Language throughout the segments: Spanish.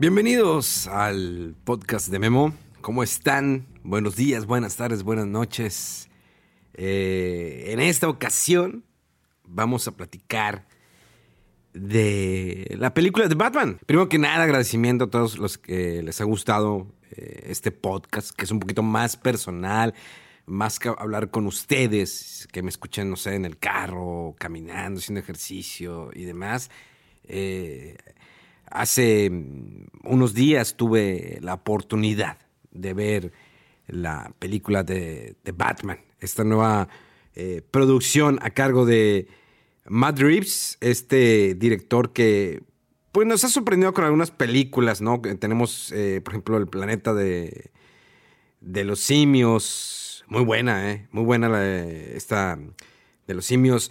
Bienvenidos al podcast de Memo. ¿Cómo están? Buenos días, buenas tardes, buenas noches. Eh, en esta ocasión vamos a platicar de la película de Batman. Primero que nada, agradecimiento a todos los que les ha gustado eh, este podcast, que es un poquito más personal, más que hablar con ustedes, que me escuchen, no sé, en el carro, caminando, haciendo ejercicio y demás. Eh, hace unos días tuve la oportunidad de ver la película de, de Batman, esta nueva eh, producción a cargo de Matt Reeves, este director que pues nos ha sorprendido con algunas películas, ¿no? Tenemos, eh, por ejemplo, El planeta de, de los simios, muy buena, ¿eh? Muy buena la, esta de los simios.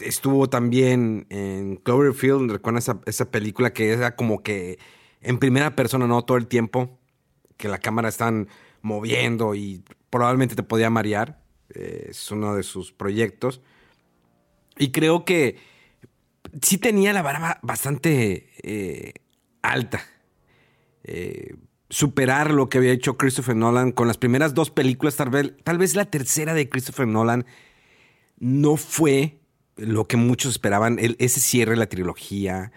Estuvo también en Cloverfield, recuerdan esa, esa película que era como que en primera persona, ¿no? Todo el tiempo, que la cámara están moviendo y probablemente te podía marear. Eh, es uno de sus proyectos. Y creo que sí tenía la vara bastante eh, alta. Eh, superar lo que había hecho Christopher Nolan con las primeras dos películas, tal vez, tal vez la tercera de Christopher Nolan no fue lo que muchos esperaban, ese cierre de la trilogía,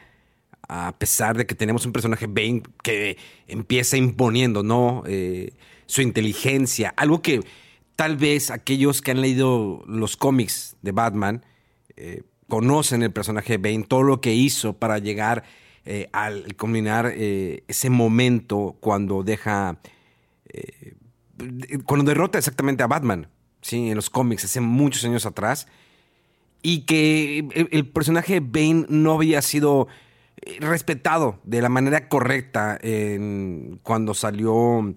a pesar de que tenemos un personaje Bane que empieza imponiendo, ¿no? Eh, su inteligencia, algo que tal vez aquellos que han leído los cómics de Batman eh, conocen el personaje Bane, todo lo que hizo para llegar eh, al combinar ese momento cuando deja, cuando derrota exactamente a Batman, ¿sí? En los cómics, hace muchos años atrás, y que el, el personaje Bane no había sido respetado de la manera correcta en, cuando salió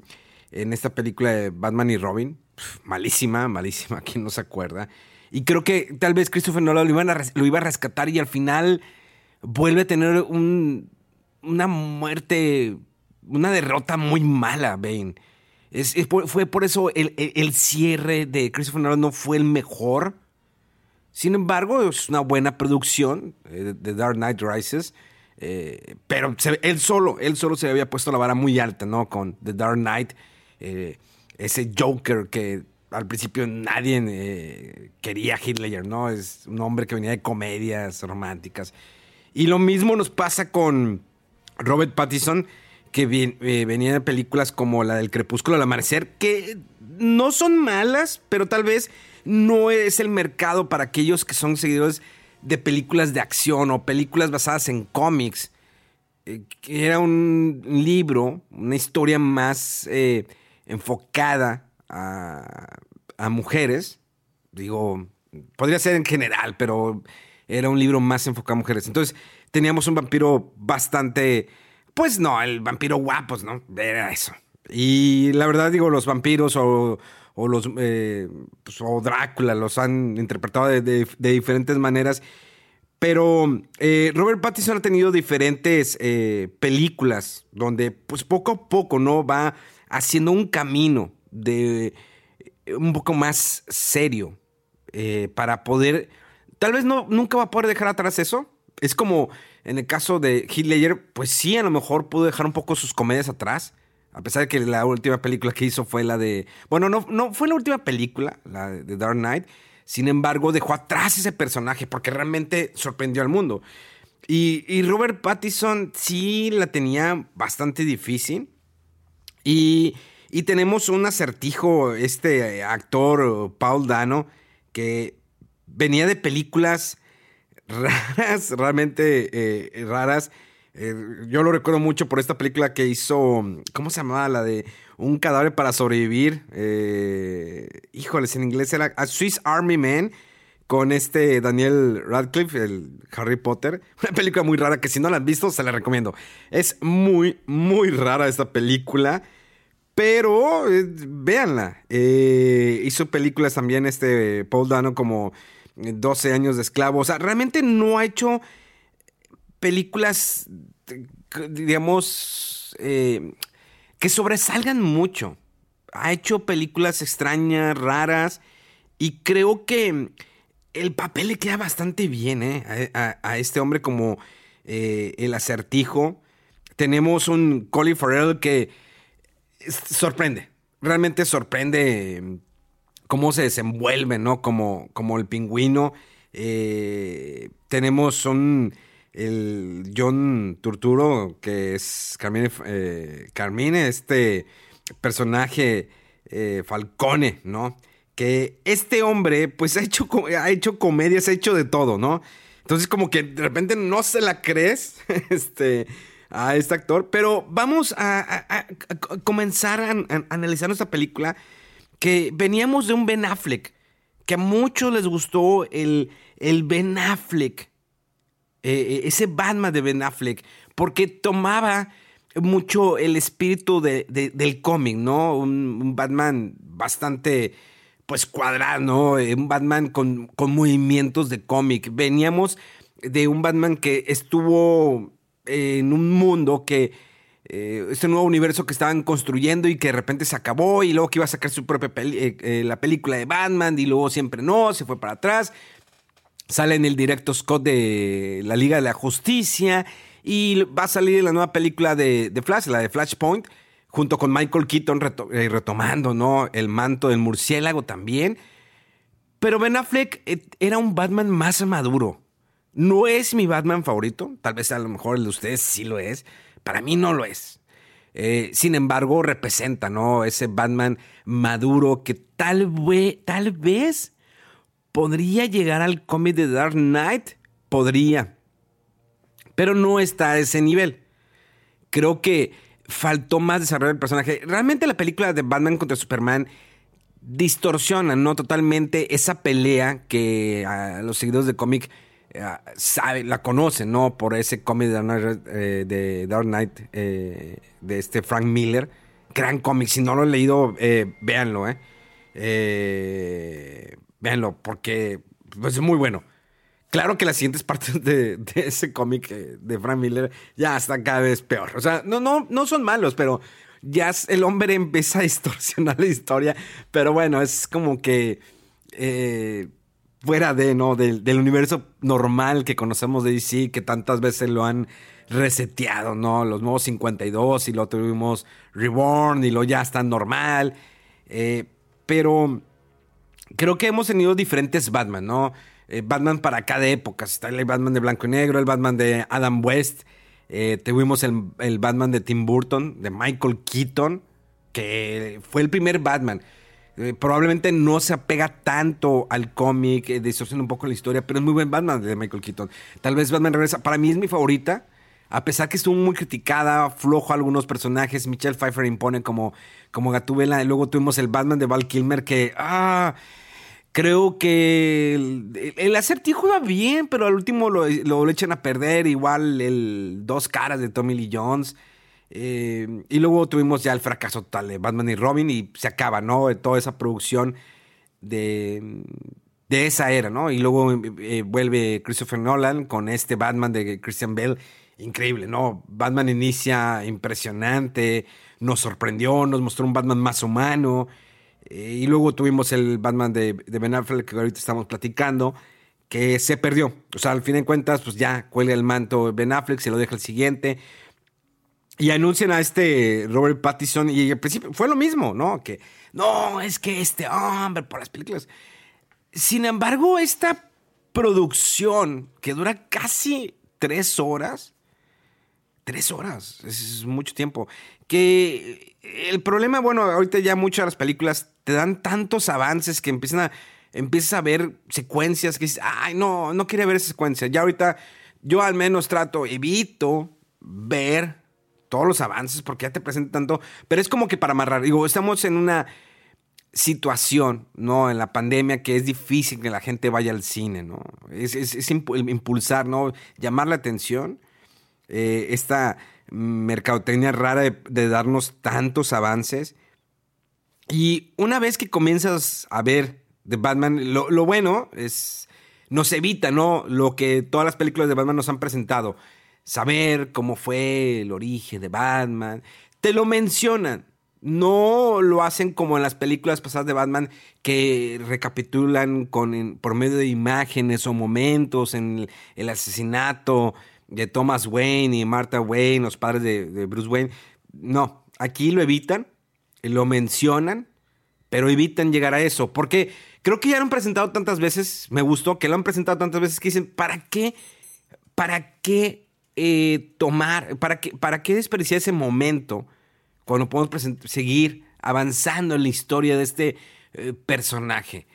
en esta película de Batman y Robin. malísima, malísima, quien no se acuerda. Y creo que tal vez Christopher Nolan lo, iban a, lo iba a rescatar y al final vuelve a tener un, una muerte, una derrota muy mala, Bane. Fue por eso el, el, el, cierre de Christopher Nolan no fue el mejor. Sin embargo, es una buena producción eh, Dark Knight Rises. Eh, pero él solo, él solo se había puesto la vara muy alta, ¿no? Con The Dark Knight, eh, ese Joker que al principio nadie eh, quería Hitler, ¿no? Es un hombre que venía de comedias románticas. Y lo mismo nos pasa con Robert Pattinson, que eh, venía de películas como la del Crepúsculo al Amanecer, que no son malas, pero tal vez no es el mercado para aquellos que son seguidores de películas de acción o películas basadas en cómics. Eh, era un libro, una historia más eh, enfocada a, a, mujeres. Digo, podría ser en general, pero era un libro más enfocado a mujeres. Entonces teníamos un vampiro bastante, pues no, el vampiro guapos, ¿no? Era eso. Y la verdad digo, los vampiros o, o los eh, pues, o Drácula los han interpretado de, de, diferentes maneras. Pero eh, Robert Pattinson ha tenido diferentes eh, películas donde, pues poco a poco, ¿no? Va haciendo un camino de un poco más serio para poder. Tal vez no, nunca va a poder dejar atrás eso. Es como en el caso de Ledger, pues sí, a lo mejor pudo dejar un poco sus comedias atrás. A pesar de que la última película que hizo fue la de. Bueno, no, no fue la última película, la de Dark Knight. Sin embargo, dejó atrás ese personaje porque realmente sorprendió al mundo. Y, y, Robert Pattinson sí la tenía bastante difícil. Y, y tenemos un acertijo, este actor, Paul Dano, que venía de películas raras, realmente eh, raras. Eh, yo lo recuerdo mucho por esta película que hizo, ¿cómo se llamaba? La de Un cadáver para sobrevivir. Eh, híjoles, en inglés era A Swiss Army Man con este Daniel Radcliffe, el Harry Potter. Una película muy rara que si no la han visto se la recomiendo. Es muy, muy rara esta película. Pero eh, véanla. hizo películas también este Paul Dano como 12 años de esclavo. O sea, realmente no ha hecho películas, digamos, eh, que sobresalgan mucho. Ha hecho películas extrañas, raras, y creo que el papel le queda bastante bien ¿eh? a, este hombre como eh, el acertijo. Tenemos un Colin Farrell que sorprende, realmente sorprende cómo se desenvuelve, ¿no? Como, como el pingüino. Eh, tenemos un el John Turturo, que es Carmine, eh, este personaje eh, Falcone, ¿no? Que este hombre, pues ha hecho, ha hecho comedias, ha hecho de todo, ¿no? Entonces, como que de repente no se la crees este, a este actor, pero vamos a, comenzar a, a analizar nuestra película que veníamos de un Ben Affleck, que a muchos les gustó el, el Ben Affleck, eh, eh, ese Batman de Ben Affleck, porque tomaba mucho el espíritu del cómic, ¿no? Un, Batman bastante, pues cuadrado, ¿no? Eh, un Batman con, con movimientos de cómic. Veníamos de un Batman que estuvo en un mundo que eh, este nuevo universo que estaban construyendo y que de repente se acabó y luego que iba a sacar su propia eh, la película de Batman y luego siempre no, se fue para atrás. Sale en el directo Scott de la Liga de la Justicia y va a salir la nueva película de, Flash, la de Flashpoint, junto con Michael Keaton retomando ¿no? el manto del murciélago también. Pero Ben Affleck era un Batman más maduro. No es mi Batman favorito, tal vez a lo mejor el de ustedes sí lo es, para mí no lo es. Eh, sin embargo, representa, ¿no? Ese Batman maduro que tal, tal vez podría llegar al cómic de Dark Knight. Podría. Pero no está a ese nivel. Creo que faltó más desarrollo del personaje. Realmente la película de Batman contra Superman distorsiona, ¿no? Totalmente esa pelea que a los seguidores de cómic eh, sabe, la conoce, ¿no? Por ese cómic de, eh, Dark Knight eh, de este Frank Miller. Gran cómic, si no lo he leído, véanlo, ¿eh? Véanlo, porque pues, es muy bueno. Claro que las siguientes partes de, ese cómic de Frank Miller ya están cada vez peor. O sea, no, no, no son malos, pero ya el hombre empieza a distorsionar la historia. Pero bueno, es como que fuera de, ¿no? Del, universo normal que conocemos de DC, que tantas veces lo han reseteado, ¿no? Los nuevos 52 y lo tuvimos Reborn y lo ya está normal. Eh, pero creo que hemos tenido diferentes Batman, ¿no? Eh, Batman para cada época. Está el Batman de blanco y negro, el Batman de Adam West. Eh, tuvimos el, el Batman de Tim Burton, de Michael Keaton, que fue el primer Batman. Eh, probablemente no se apega tanto al cómic, eh, distorsiona un poco la historia, pero es muy buen Batman de Michael Keaton. Tal vez Batman regresa. Para mí es mi favorita. A pesar que estuvo muy criticada, flojo algunos personajes, Michelle Pfeiffer impone como, como Gatubela. Y luego tuvimos el Batman de Val Kilmer que, ah, creo que el, el acertijo iba bien, pero al último lo, lo, echan a perder. Igual el Dos Caras de Tommy Lee Jones. Eh, y luego tuvimos ya el fracaso total de Batman y Robin y se acaba, ¿no? Toda esa producción de, de esa era, ¿no? Y luego eh, vuelve Christopher Nolan con este Batman de Christian Bale. Increíble, ¿no? Batman inicia impresionante, nos sorprendió, nos mostró un Batman más humano. Eh, y luego tuvimos el Batman de, Ben Affleck que ahorita estamos platicando, que se perdió. O sea, al fin de cuentas, pues ya cuelga el manto Ben Affleck, se lo deja el siguiente y anuncian a este Robert Pattinson y al principio fue lo mismo, ¿no? Que no, es que este hombre por las películas. Sin embargo, esta producción que dura casi tres horas, tres horas, es mucho tiempo, que el problema, bueno, ahorita ya muchas de las películas te dan tantos avances que empiezan a empiezas a ver secuencias que dices, ay, no, no quería ver esa secuencia. Ya ahorita yo al menos trato, evito ver todos los avances porque ya te presentan tanto, pero es como que para amarrar, digo, estamos en una situación, ¿no? En la pandemia que es difícil que la gente vaya al cine, ¿no? Es, impulsar, ¿no? Llamar la atención. Eh, esta mercadotecnia rara de, darnos tantos avances. Y una vez que comienzas a ver de Batman, lo, bueno es, nos evita, ¿no? Lo que todas las películas de Batman nos han presentado. Saber cómo fue el origen de Batman. Te lo mencionan no lo hacen como en las películas pasadas de Batman que recapitulan con, por medio de imágenes o momentos en el, asesinato de Thomas Wayne y Martha Wayne, los padres de, Bruce Wayne. No, aquí lo evitan, lo mencionan, pero evitan llegar a eso. Porque creo que ya lo han presentado tantas veces, me gustó que lo han presentado tantas veces que dicen, ¿para qué? ¿Para qué eh, tomar? ¿Para qué, ¿Para qué desperdiciar ese momento? cuando podemos seguir avanzando en la historia de este eh, personaje.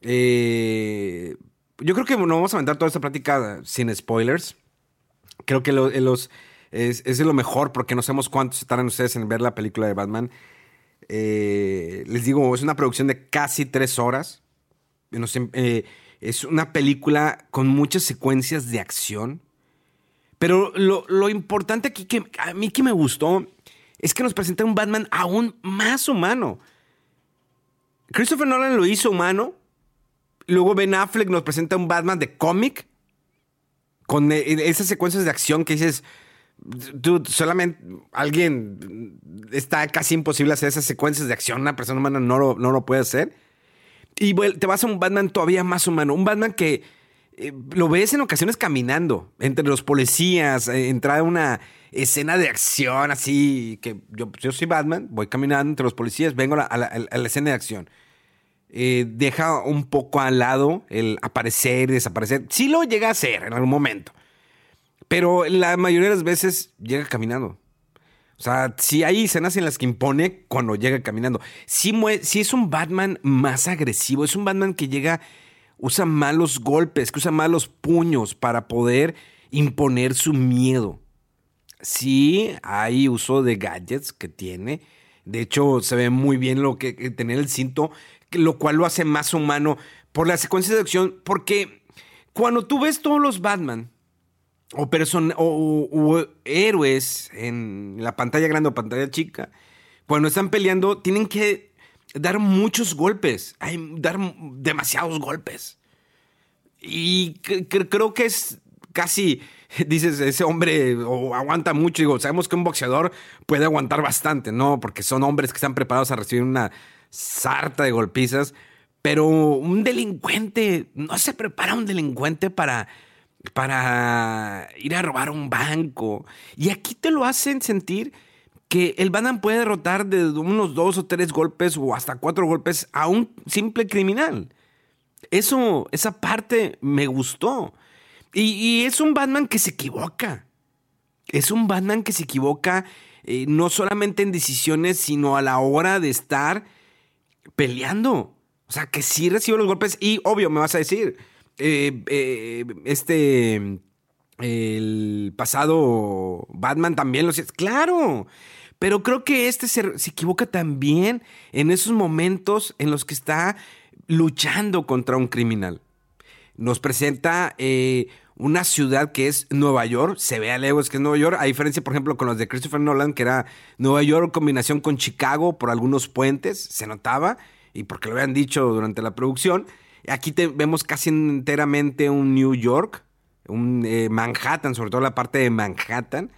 Eh, yo creo que no vamos a aventar toda esta plática sin spoilers. Creo que los, es, es, lo mejor porque no sabemos cuántos estarán ustedes en ver la película de Batman. Eh, les digo, es una producción de casi tres horas. es una película con muchas secuencias de acción. Pero lo, lo importante aquí que a mí que me gustó es que nos presenta un Batman aún más humano. Christopher Nolan lo hizo humano. Luego Ben Affleck nos presenta un Batman de cómic. Con esas secuencias de acción que dices, dude, solamente alguien está casi imposible hacer esas secuencias de acción. Una persona humana no lo, no lo puede hacer. Y te vas a un Batman todavía más humano. Un Batman que eh, lo ves en ocasiones caminando entre los policías, eh, entrar a una escena de acción así, que yo, yo soy Batman, voy caminando entre los policías, vengo a la, escena de acción. Eh, deja un poco al lado el aparecer y desaparecer. Sí lo llega a hacer en algún momento, pero la mayoría de las veces llega caminando. O sea, si hay escenas en las que impone cuando llega caminando. Si, si es un Batman más agresivo, es un Batman que llega usa malos golpes, que usa malos puños para poder imponer su miedo. Sí, hay uso de gadgets que tiene. De hecho, se ve muy bien lo que, tener el cinto, lo cual lo hace más humano por la secuencia de acción. Porque cuando tú ves todos los Batman o, o héroes en la pantalla grande o pantalla chica, cuando están peleando, tienen que dar muchos golpes, hay, dar demasiados golpes. Y creo que es casi, dices, ese hombre aguanta mucho. Digo, sabemos que un boxeador puede aguantar bastante, ¿no? Porque son hombres que están preparados a recibir una sarta de golpizas. Pero un delincuente, no se prepara un delincuente para, para ir a robar un banco. Y aquí te lo hacen sentir que el Batman puede derrotar de unos dos o tres golpes o hasta cuatro golpes a un simple criminal. Eso, esa parte me gustó. Y, es un Batman que se equivoca. Es un Batman que se equivoca eh, no solamente en decisiones, sino a la hora de estar peleando. O sea, que sí recibe los golpes. Y obvio, me vas a decir, eh, eh, este, el pasado Batman también lo. Claro, pero creo que este se, equivoca también en esos momentos en los que está luchando contra un criminal. Nos presenta eh, una ciudad que es Nueva York, se ve a lejos que es Nueva York, a diferencia, por ejemplo, con los de Christopher Nolan, que era Nueva York combinación con Chicago por algunos puentes, se notaba, y porque lo habían dicho durante la producción. Aquí vemos casi enteramente un New York, un eh, Manhattan, sobre todo la parte de Manhattan.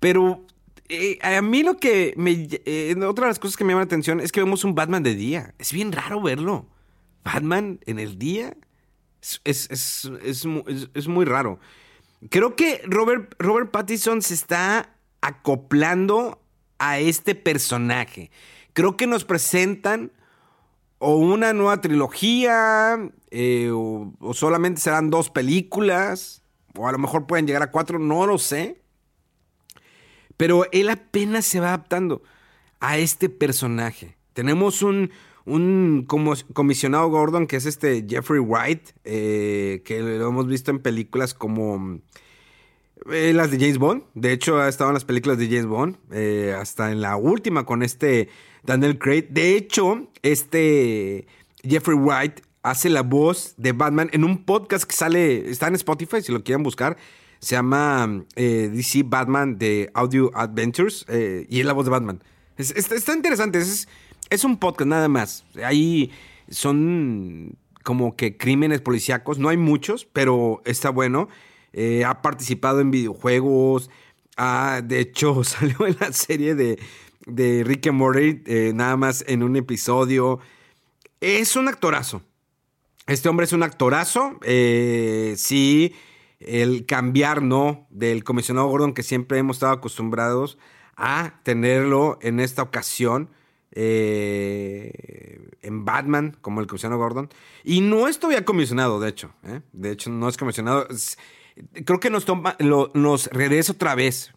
Pero eh, a mí lo que me... Eh, otra de las cosas que me llama la atención es que vemos un Batman de día. Es bien raro verlo. Batman en el día es, muy raro. Creo que Robert, Robert Pattinson se está acoplando a este personaje. Creo que nos presentan o una nueva trilogía, eh, o, solamente serán dos películas, o a lo mejor pueden llegar a cuatro, no lo sé. Pero él apenas se va adaptando a este personaje. Tenemos un, un comisionado Gordon que es este Jeffrey White, eh, que lo hemos visto en películas como eh, las de James Bond. De hecho, ha estado en las películas de James Bond, eh, hasta en la última con este Daniel Craig. De hecho, este Jeffrey White hace la voz de Batman en un podcast que sale, está en Spotify, si lo quieren buscar. Se llama DC Batman de Audio Adventures y es la voz de Batman. está interesante, es, es un podcast nada más. Ahí son como que crímenes policíacos. No hay muchos, pero está bueno. Eh, ha participado en videojuegos. de hecho, salió en la serie de, de Rick eh, nada más en un episodio. Es un actorazo. Este hombre es un actorazo. Eh, sí, el cambiar, ¿no? Del comisionado Gordon que siempre hemos estado acostumbrados a tenerlo en esta ocasión. Eh, en Batman, como el comisionado Gordon. Y no estoy comisionado, de hecho. ¿eh? De hecho, no es comisionado. Creo que nos, regresa otra vez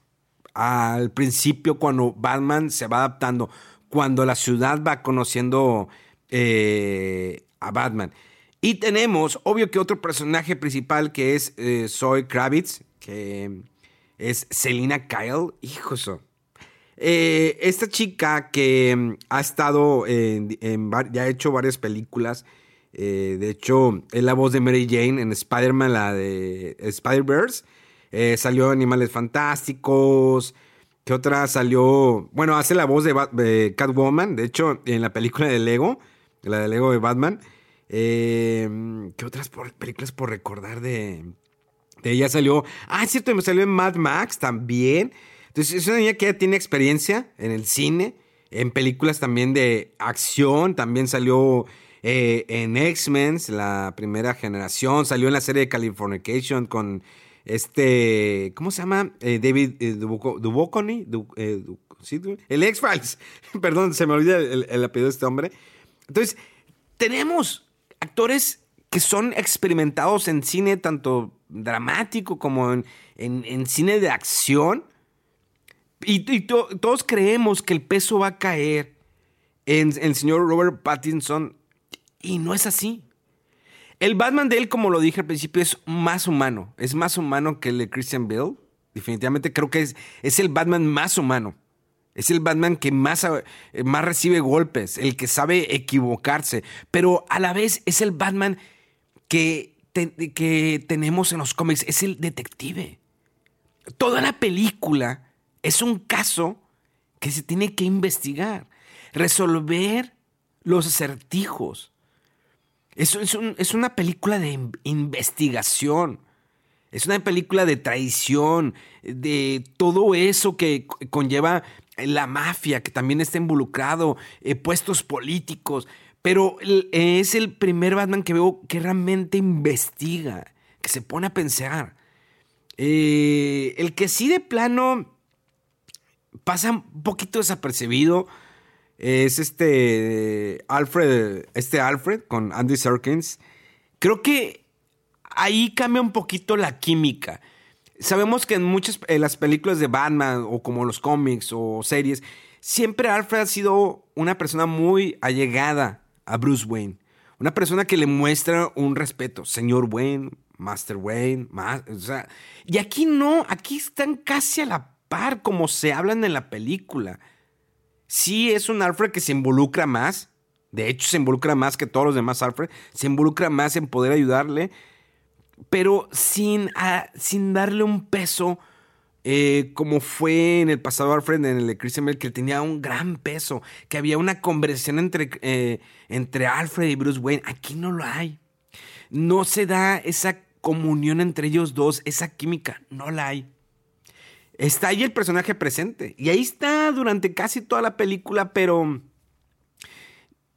al principio cuando Batman se va adaptando, cuando la ciudad va conociendo eh, a Batman. Y tenemos, obvio que otro personaje principal que es Zoe Kravitz, que es Selina Kyle. Hijo, eso eh, esta chica que mm, ha estado en, ya ha hecho varias películas. Eh, de hecho, es la voz de Mary Jane en Spider-Man, la de Spider-Verse. Eh, salió Animales Fantásticos. ¿Qué otra salió? Bueno, hace la voz de, Catwoman. De hecho, en la película de Lego, la de Lego de Batman. ¿Qué otras películas por recordar de, de ella salió? Ah, es cierto, me salió en Mad Max también. Entonces, es una niña que ya tiene experiencia en el cine, en películas también de acción, también salió eh, en X-Men, la primera generación, salió en la serie de Californication con este, ¿cómo se llama? Eh, David eh, Duchovny, el X-Files, perdón, se me olvida el, apellido de este hombre. Entonces, tenemos actores que son experimentados en cine tanto dramático como en, en cine de acción y, todos creemos que el peso va a caer en, el señor Robert Pattinson y no es así. El Batman de él, como lo dije al principio, es más humano. Es más humano que el de Christian Bale. Definitivamente creo que es, es el Batman más humano. Es el Batman que más, más recibe golpes, el que sabe equivocarse, pero a la vez es el Batman que, que tenemos en los cómics, es el detective. Toda la película es un caso que se tiene que investigar, resolver los acertijos. Es, es, una película de investigación. Es una película de traición, de todo eso que conlleva la mafia, que también está involucrado, eh, puestos políticos. Pero es el primer Batman que veo que realmente investiga, que se pone a pensar. Eh, el que sí de plano pasa un poquito desapercibido. Es este Alfred, este Alfred con Andy Serkins. Creo que ahí cambia un poquito la química. Sabemos que en muchas las películas de Batman o como los cómics o series, siempre Alfred ha sido una persona muy allegada a Bruce Wayne. Una persona que le muestra un respeto. Señor Wayne, Master Wayne, y aquí no, aquí están casi a la como se hablan en la película. Sí es un Alfred que se involucra más, de hecho se involucra más que todos los demás Alfred, se involucra más en poder ayudarle, pero sin, ah, sin darle un peso eh, como fue en el pasado Alfred, en el de Christian Bale, que tenía un gran peso, que había una conversación entre, eh, entre Alfred y Bruce Wayne. Aquí no lo hay. No se da esa comunión entre ellos dos, esa química, no la hay. Está ahí el personaje presente. Y ahí está durante casi toda la película, pero...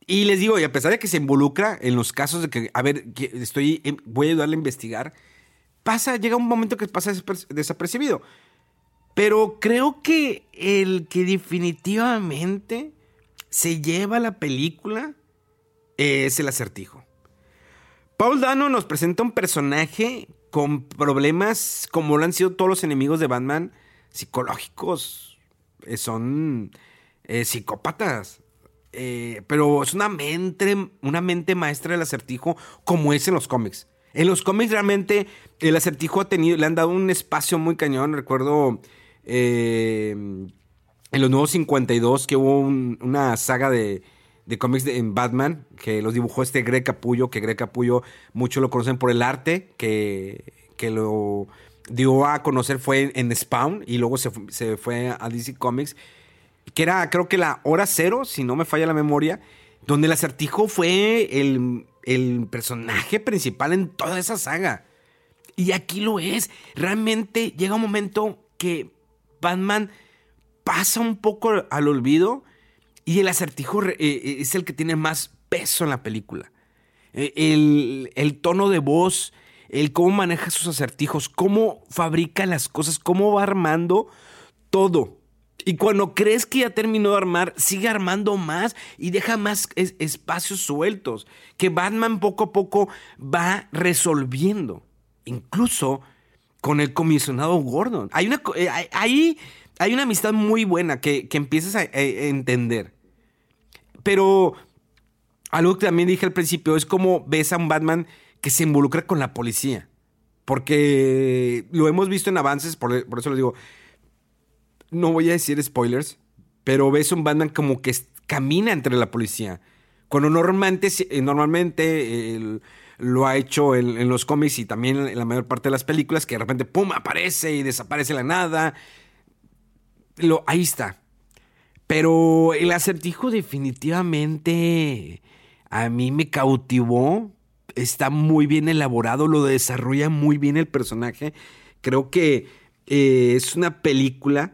Y les digo, y a pesar de que se involucra en los casos de que, a ver, estoy, voy a ayudarle a investigar, pasa, llega un momento que pasa desapercibido. Pero creo que el que definitivamente se lleva la película es el acertijo. Paul Dano nos presenta un personaje con problemas como lo han sido todos los enemigos de Batman psicológicos, eh, son eh, psicópatas. eh, pero es una mente, una mente maestra del acertijo como es en los cómics. En los cómics realmente el acertijo ha tenido, le han dado un espacio muy cañón. Recuerdo en los nuevos 52 que hubo una saga de, de cómics en Batman que los dibujó este Greg Capullo, que Greg Capullo muchos lo conocen por el arte, que, que lo dio a conocer fue en, Spawn y luego se, se, fue a DC Comics, que era creo que la hora cero, si no me falla la memoria, donde el acertijo fue el, el personaje principal en toda esa saga. Y aquí lo es. Realmente llega un momento que Batman pasa un poco al olvido y el acertijo eh, eh, es el que tiene más peso en la película. Eh, el, el tono de voz, el cómo maneja sus acertijos, cómo fabrica las cosas, cómo va armando todo. Y cuando crees que ya terminó de armar, sigue armando más y deja más espacios sueltos que Batman poco a poco va resolviendo. Incluso con el comisionado Gordon. Hay una, eh, ahí hay una amistad muy buena que, empiezas a, a entender. Pero algo que también dije al principio es como ves a un Batman que se involucra con la policía. Porque lo hemos visto en avances, por, eso lo digo. No voy a decir spoilers, pero ves un Batman como que camina entre la policía. Cuando normalmente, eh, normalmente lo ha hecho en, los cómics y también en la mayor parte de las películas, que de repente, ¡pum!, aparece y desaparece la nada. Lo, ahí está. Pero el acertijo definitivamente a mí me cautivó está muy bien elaborado, lo desarrolla muy bien el personaje. Creo que eh, es una película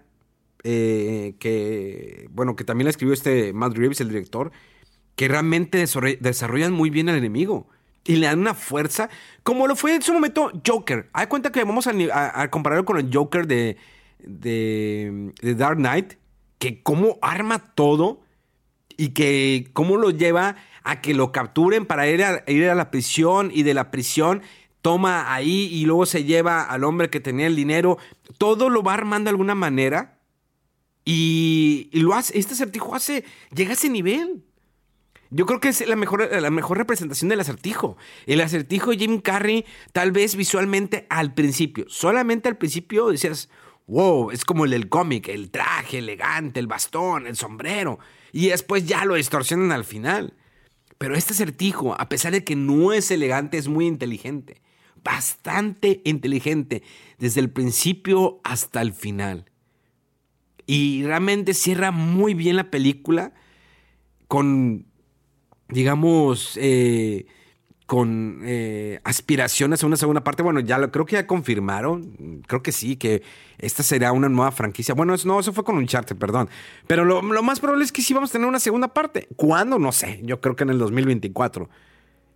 eh, que, bueno, que también la escribió este Matt Reeves, el director, que realmente desarrollan muy bien al enemigo. Y le dan una fuerza, como lo fue en su momento Joker. Hay cuenta que vamos a, compararlo con el Joker de, de, de Dark Knight, que cómo arma todo y que cómo lo lleva a que lo capturen para ir a, ir a la prisión y de la prisión toma ahí y luego se lleva al hombre que tenía el dinero. Todo lo va armando de alguna manera y, lo hace, este acertijo hace, llega a ese nivel. Yo creo que es la mejor, la mejor representación del acertijo. El acertijo de Jim Carrey, tal vez visualmente al principio, solamente al principio decías, wow, es como el del cómic, el traje elegante, el bastón, el sombrero. Y después ya lo distorsionan al final. Pero este acertijo, a pesar de que no es elegante, es muy inteligente. Bastante inteligente, desde el principio hasta el final. Y realmente cierra muy bien la película con, digamos, eh, con eh, aspiraciones a una segunda parte. Bueno, ya lo, creo que ya confirmaron, creo que sí, que esta será una nueva franquicia. Bueno, no, eso fue con un charte, perdón. Pero lo, más probable es que sí vamos a tener una segunda parte. ¿Cuándo? No sé, yo creo que en el 2024.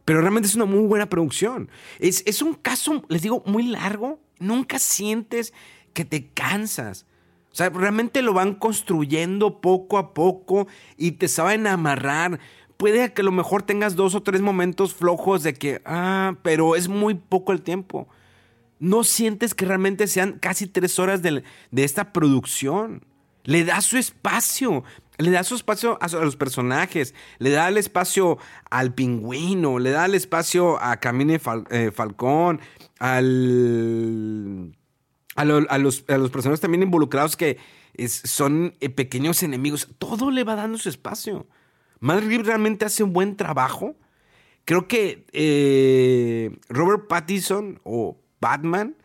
Pero realmente es una muy buena producción. Es, es un caso, les digo, muy largo. Nunca sientes que te cansas. O sea, realmente lo van construyendo poco a poco y te saben amarrar puede que a lo mejor tengas dos o tres momentos flojos de que, ah, pero es muy poco el tiempo. No sientes que realmente sean casi tres horas de, esta producción. Le da su espacio, le da su espacio a, los personajes, le da el espacio al pingüino, le da el espacio a Camine eh, Falcón, al, a, los, personajes también involucrados que son eh, pequeños enemigos. Todo le va dando su espacio. Madrid realmente hace un buen trabajo. Creo que eh, Robert Pattinson o Batman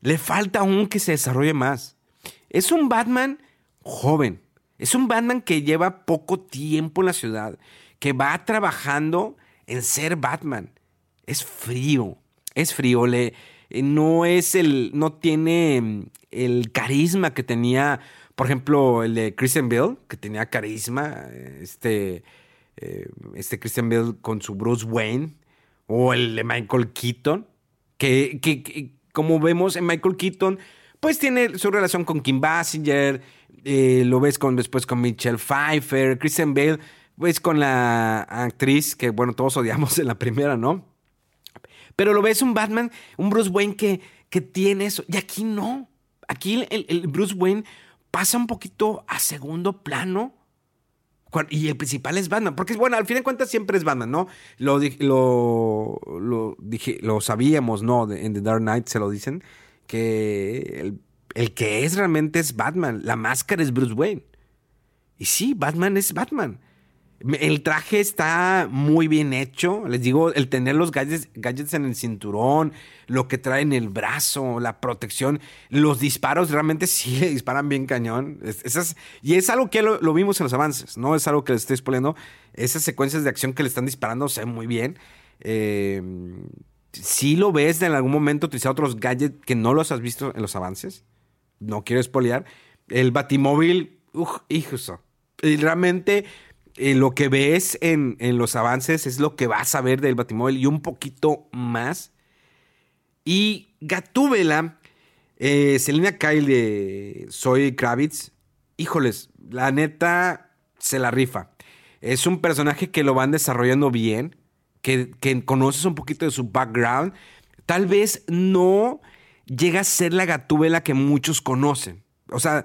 le falta aún que se desarrolle más. Es un Batman joven. Es un Batman que lleva poco tiempo en la ciudad, que va trabajando en ser Batman. Es frío, es frío, le, no es el, no tiene mm, el carisma que tenía por ejemplo, el de Christian Bale, que tenía carisma, este, eh, este Christian Bale con su Bruce Wayne, o el de Michael Keaton, que, que, como vemos en Michael Keaton, pues tiene su relación con Kim Basinger, eh, lo ves con, después con Michelle Pfeiffer, Christian Bale, pues con la actriz que, bueno, todos odiamos en la primera, ¿no? Pero lo ves un Batman, un Bruce Wayne que, que tiene eso, y aquí no. Aquí el Bruce Wayne pasa un poquito a segundo plano Y el principal es Batman, porque bueno, al fin de cuentas siempre es Batman, ¿no? Lo, lo, lo, dije, lo sabíamos, ¿no? En The Dark Knight se lo dicen, que el, el que es realmente es Batman, la máscara es Bruce Wayne. Y sí, Batman es Batman. El traje está muy bien hecho. Les digo, el tener los gadgets, gadgets, en el cinturón, lo que trae en el brazo, la protección, los disparos realmente sí le disparan bien cañón. Esas, y es algo que lo, vimos en los avances, no es algo que les estoy exponiendo. Esas secuencias de acción que le están disparando se ven muy bien. Eh, sí lo ves en algún momento utilizar otros gadgets que no los has visto en los avances. No quiero espolear. El batimóvil, uff, hijo. Realmente eh, lo que ves en, los avances es lo que vas a ver del Batimóvil y un poquito más. Y Gatúbela, eh, Selina Kyle de Soy Kravitz, híjoles, la neta se la rifa. Es un personaje que lo van desarrollando bien, que, que conoces un poquito de su background. Tal vez no llega a ser la Gatúbela que muchos conocen. O sea,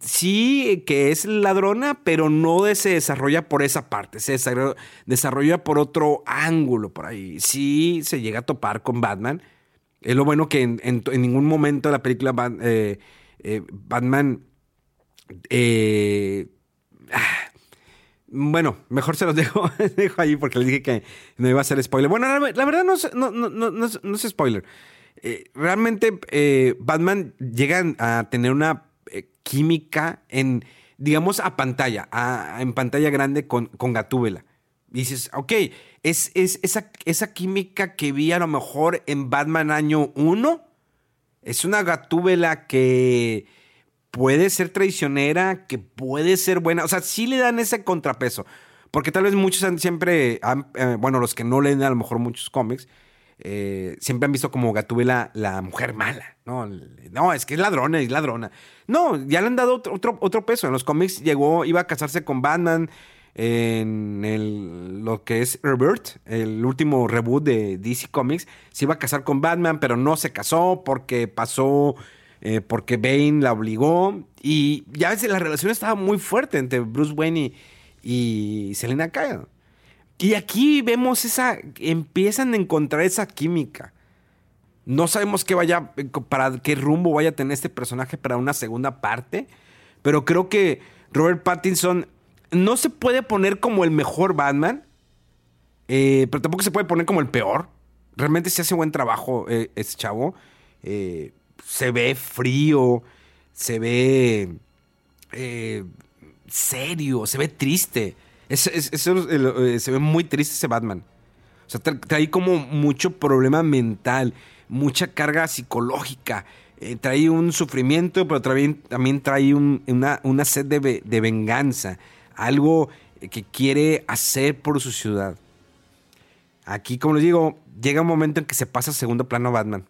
sí que es ladrona, pero no se desarrolla por esa parte, se desarrolla por otro ángulo por ahí. Sí se llega a topar con Batman. Es lo bueno que en, ningún momento de la película eh, eh, Batman... Eh, ah, bueno, mejor se los dejo, dejo ahí porque les dije que no iba a ser spoiler. Bueno, la, verdad no, no, es spoiler. realmente Batman llega a tener una química en, digamos, a pantalla, en pantalla grande con, con Gatúbela. Dices, ok, es, es esa, esa, química que vi a lo mejor en Batman año 1. Es una Gatúbela que puede ser traicionera, que puede ser buena. O sea, sí le dan ese contrapeso. Porque tal vez muchos han siempre, eh, bueno, los que no leen a lo mejor muchos cómics, eh, siempre han visto como Gatúbela la mujer mala. No, no, es que es ladrona, es ladrona. No, ya le han dado otro, otro, peso. En los cómics llegó, iba a casarse con Batman en lo que es Rebirth, el último reboot de DC Comics. Se iba a casar con Batman, pero no se casó porque pasó, eh, porque Bane la obligó. Y ya ves, la relación estaba muy fuerte entre Bruce Wayne y, y Selena Kyle. Y aquí vemos esa, empiezan a encontrar esa química. No sabemos qué vaya, para qué rumbo vaya a tener este personaje para una segunda parte, pero creo que Robert Pattinson no se puede poner como el mejor Batman, eh, pero tampoco se puede poner como el peor. Realmente se hace buen trabajo eh, ese chavo. Eh, se ve frío, se ve serio, se ve triste. Eso, eh, se ve muy triste ese Batman. O sea, trae como mucho problema mental, mucha carga psicológica. Eh, trae un sufrimiento, pero también trae una, una, sed de, de, venganza. Algo que quiere hacer por su ciudad. Aquí, como les digo, llega un momento en que se pasa a segundo plano Batman.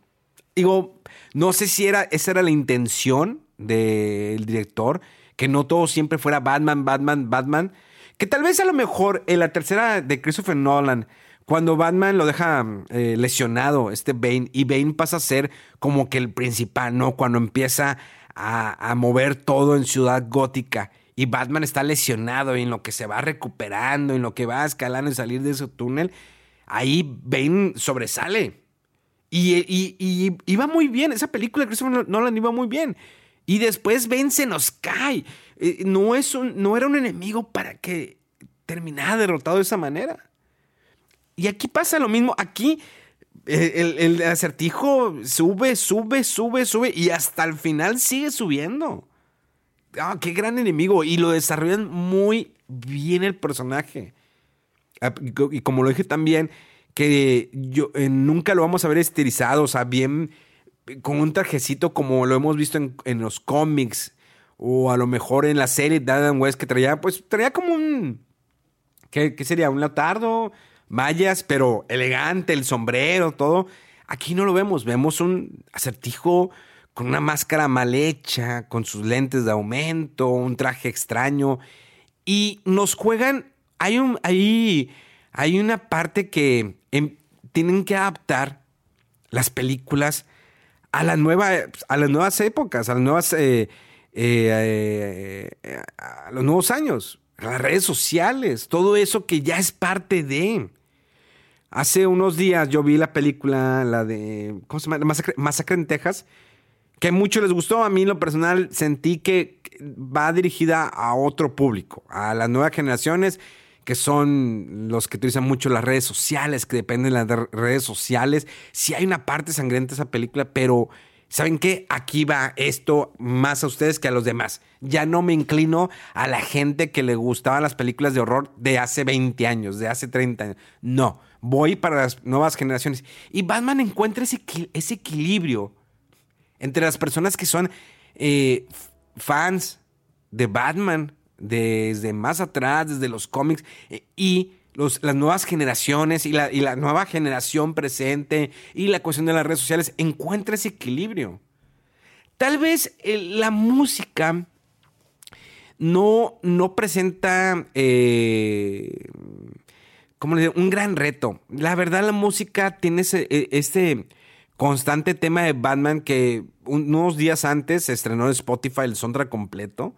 Digo, no sé si era, esa era la intención del director, que no todo siempre fuera Batman, Batman, Batman que tal vez a lo mejor en la tercera de Christopher Nolan, cuando Batman lo deja eh, lesionado, este Bane, y Bane pasa a ser como que el principal, ¿no? Cuando empieza a, mover todo en Ciudad Gótica y Batman está lesionado y en lo que se va recuperando, en lo que va escalando y salir de ese túnel, ahí Bane sobresale. Y, y, iba muy bien, esa película de Christopher Nolan iba muy bien. Y después Ben se nos cae. Eh, no, es un, no era un enemigo para que terminara derrotado de esa manera. Y aquí pasa lo mismo. Aquí eh, el, acertijo sube, sube, sube, sube y hasta el final sigue subiendo. Ah, qué gran enemigo. Y lo desarrollan muy bien el personaje. Ah, y como lo dije también, que yo, eh, nunca lo vamos a ver estilizado, o sea, bien con un trajecito como lo hemos visto en, los cómics o a lo mejor en la serie de Adam West que traía, pues traía como un, ¿qué, sería? Un latardo, mallas, pero elegante, el sombrero, todo. Aquí no lo vemos, vemos un acertijo con una máscara mal hecha, con sus lentes de aumento, un traje extraño. Y nos juegan, hay, un, hay, hay una parte que em, tienen que adaptar las películas a, a las nuevas épocas, a las nuevas, eh, eh, a los nuevos años. las redes sociales, todo eso que ya es parte de. Hace unos días yo vi la película, la de, ¿cómo se llama? Masacre, en Texas, que a muchos les gustó. A mí, lo personal, sentí que va dirigida a otro público, a las nuevas generaciones, que son los que utilizan mucho las redes sociales, que dependen de las redes sociales. Sí hay una parte sangrienta esa película, pero ¿saben qué? Aquí va esto más a ustedes que a los demás. Ya no me inclino a la gente que le gustaban las películas de horror de hace 20 años, de hace 30 años. No, voy para las nuevas generaciones. Y Batman encuentra ese, ese equilibrio entre las personas que son eh, fans de Batman desde más atrás, desde los cómics, eh, y los, las nuevas generaciones y la, y la, nueva generación presente y la cuestión de las redes sociales, encuentra ese equilibrio. Tal vez la música no, no presenta eh, un gran reto. La verdad, la música tiene e, este constante tema de Batman que unos días antes se estrenó en Spotify el soundtrack completo.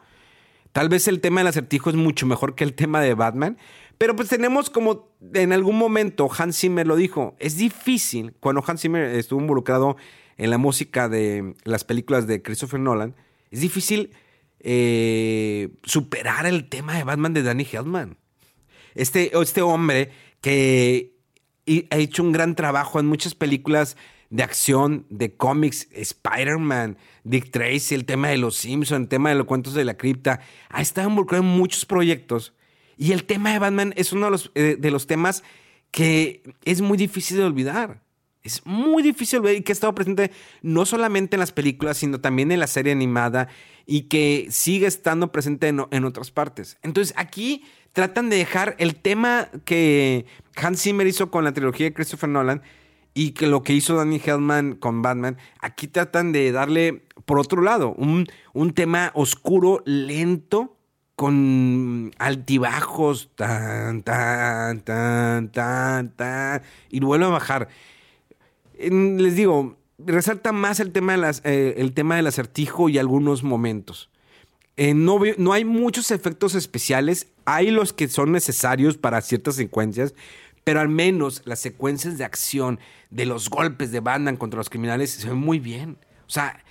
Tal vez el tema del acertijo es mucho mejor que el tema de Batman, pero pues tenemos como en algún momento Hans Zimmer lo dijo, es difícil cuando Hans Zimmer estuvo involucrado en la música de las películas de Christopher Nolan, es difícil eh, superar el tema de Batman de Danny Elfman. Este, este hombre que ha hecho un gran trabajo en muchas películas de acción, de cómics, Spider-Man, Dick Tracy, el tema de los Simpsons, el tema de los cuentos de la cripta, ha estado involucrado en muchos proyectos. Y el tema de Batman es uno de los, eh, de los temas que es muy difícil de olvidar. Es muy difícil ver y que ha estado presente no solamente en las películas, sino también en la serie animada y que sigue estando presente en, en otras partes. Entonces aquí tratan de dejar el tema que Hans Zimmer hizo con la trilogía de Christopher Nolan y que lo que hizo Danny Hellman con Batman, aquí tratan de darle, por otro lado, un, un tema oscuro, lento, con altibajos, tan, tan, tan, tan, tan, y vuelve a bajar. Les digo, resalta más el tema, de las, eh, el tema del acertijo y algunos momentos. Eh, no, no hay muchos efectos especiales, hay los que son necesarios para ciertas secuencias, pero al menos las secuencias de acción, de los golpes de Batman contra los criminales, se ven muy bien. O sea,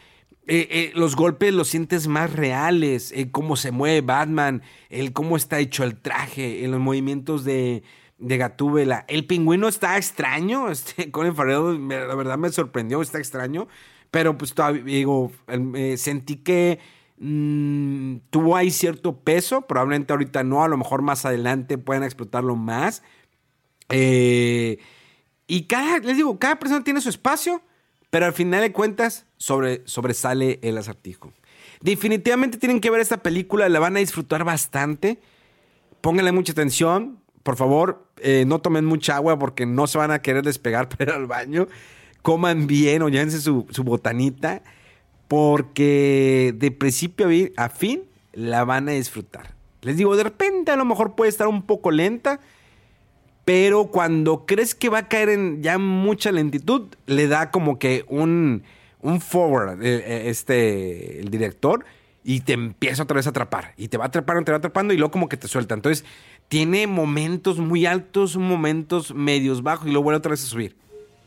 eh, eh, los golpes los sientes más reales, eh, cómo se mueve Batman, el cómo está hecho el traje, en los movimientos de, de Gatúbela. El pingüino está extraño, este, Colin Farrell, la verdad me sorprendió, está extraño, pero pues todavía, digo, sentí que mm, tuvo ahí cierto peso, probablemente ahorita no, a lo mejor más adelante pueden explotarlo más. Eh, y cada, les digo, cada persona tiene su espacio, pero al final de cuentas sobre, sobresale el acertijo. Definitivamente tienen que ver esta película, la van a disfrutar bastante. Pónganle mucha atención, por favor, eh, no tomen mucha agua porque no se van a querer despegar para ir al baño. Coman bien o llévense su, su botanita, porque de principio a fin la van a disfrutar. Les digo, de repente a lo mejor puede estar un poco lenta, pero cuando crees que va a caer en ya mucha lentitud, le da como que un, un forward eh, eh, este, el director y te empieza otra vez a atrapar. Y te va atrapando, te va atrapando y luego como que te suelta. Entonces, tiene momentos muy altos, momentos medios bajos y luego vuelve otra vez a subir.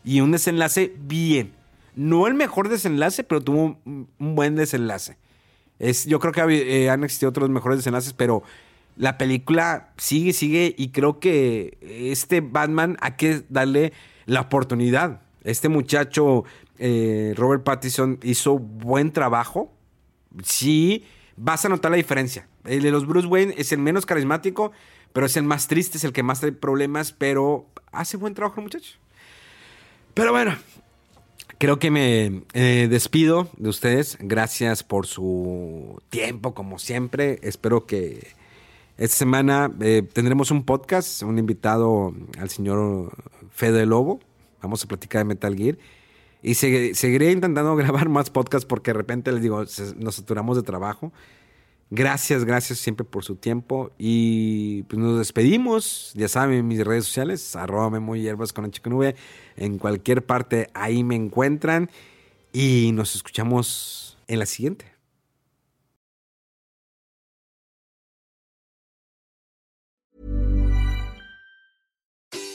Y un desenlace bien. No el mejor desenlace, pero tuvo un, buen desenlace. Es, yo creo que eh, han existido otros mejores desenlaces, pero la película sigue, sigue y creo que este Batman hay que darle la oportunidad. Este muchacho, eh, Robert Pattinson, hizo buen trabajo. Sí, vas a notar la diferencia. El de los Bruce Wayne es el menos carismático, pero es el más triste, es el que más trae problemas, pero hace buen trabajo muchacho. Pero bueno, creo que me eh, despido de ustedes. Gracias por su tiempo, como siempre. Espero que esta semana eh, tendremos un podcast, un invitado al señor Fede Lobo. Vamos a platicar de Metal Gear. Y seguiré intentando grabar más podcasts porque de repente les digo, nos saturamos de trabajo. Gracias, gracias siempre por su tiempo. Y pues nos despedimos. Ya saben, en mis redes sociales, arroba muy hierbas con nube. En cualquier parte ahí me encuentran. Y nos escuchamos en la siguiente.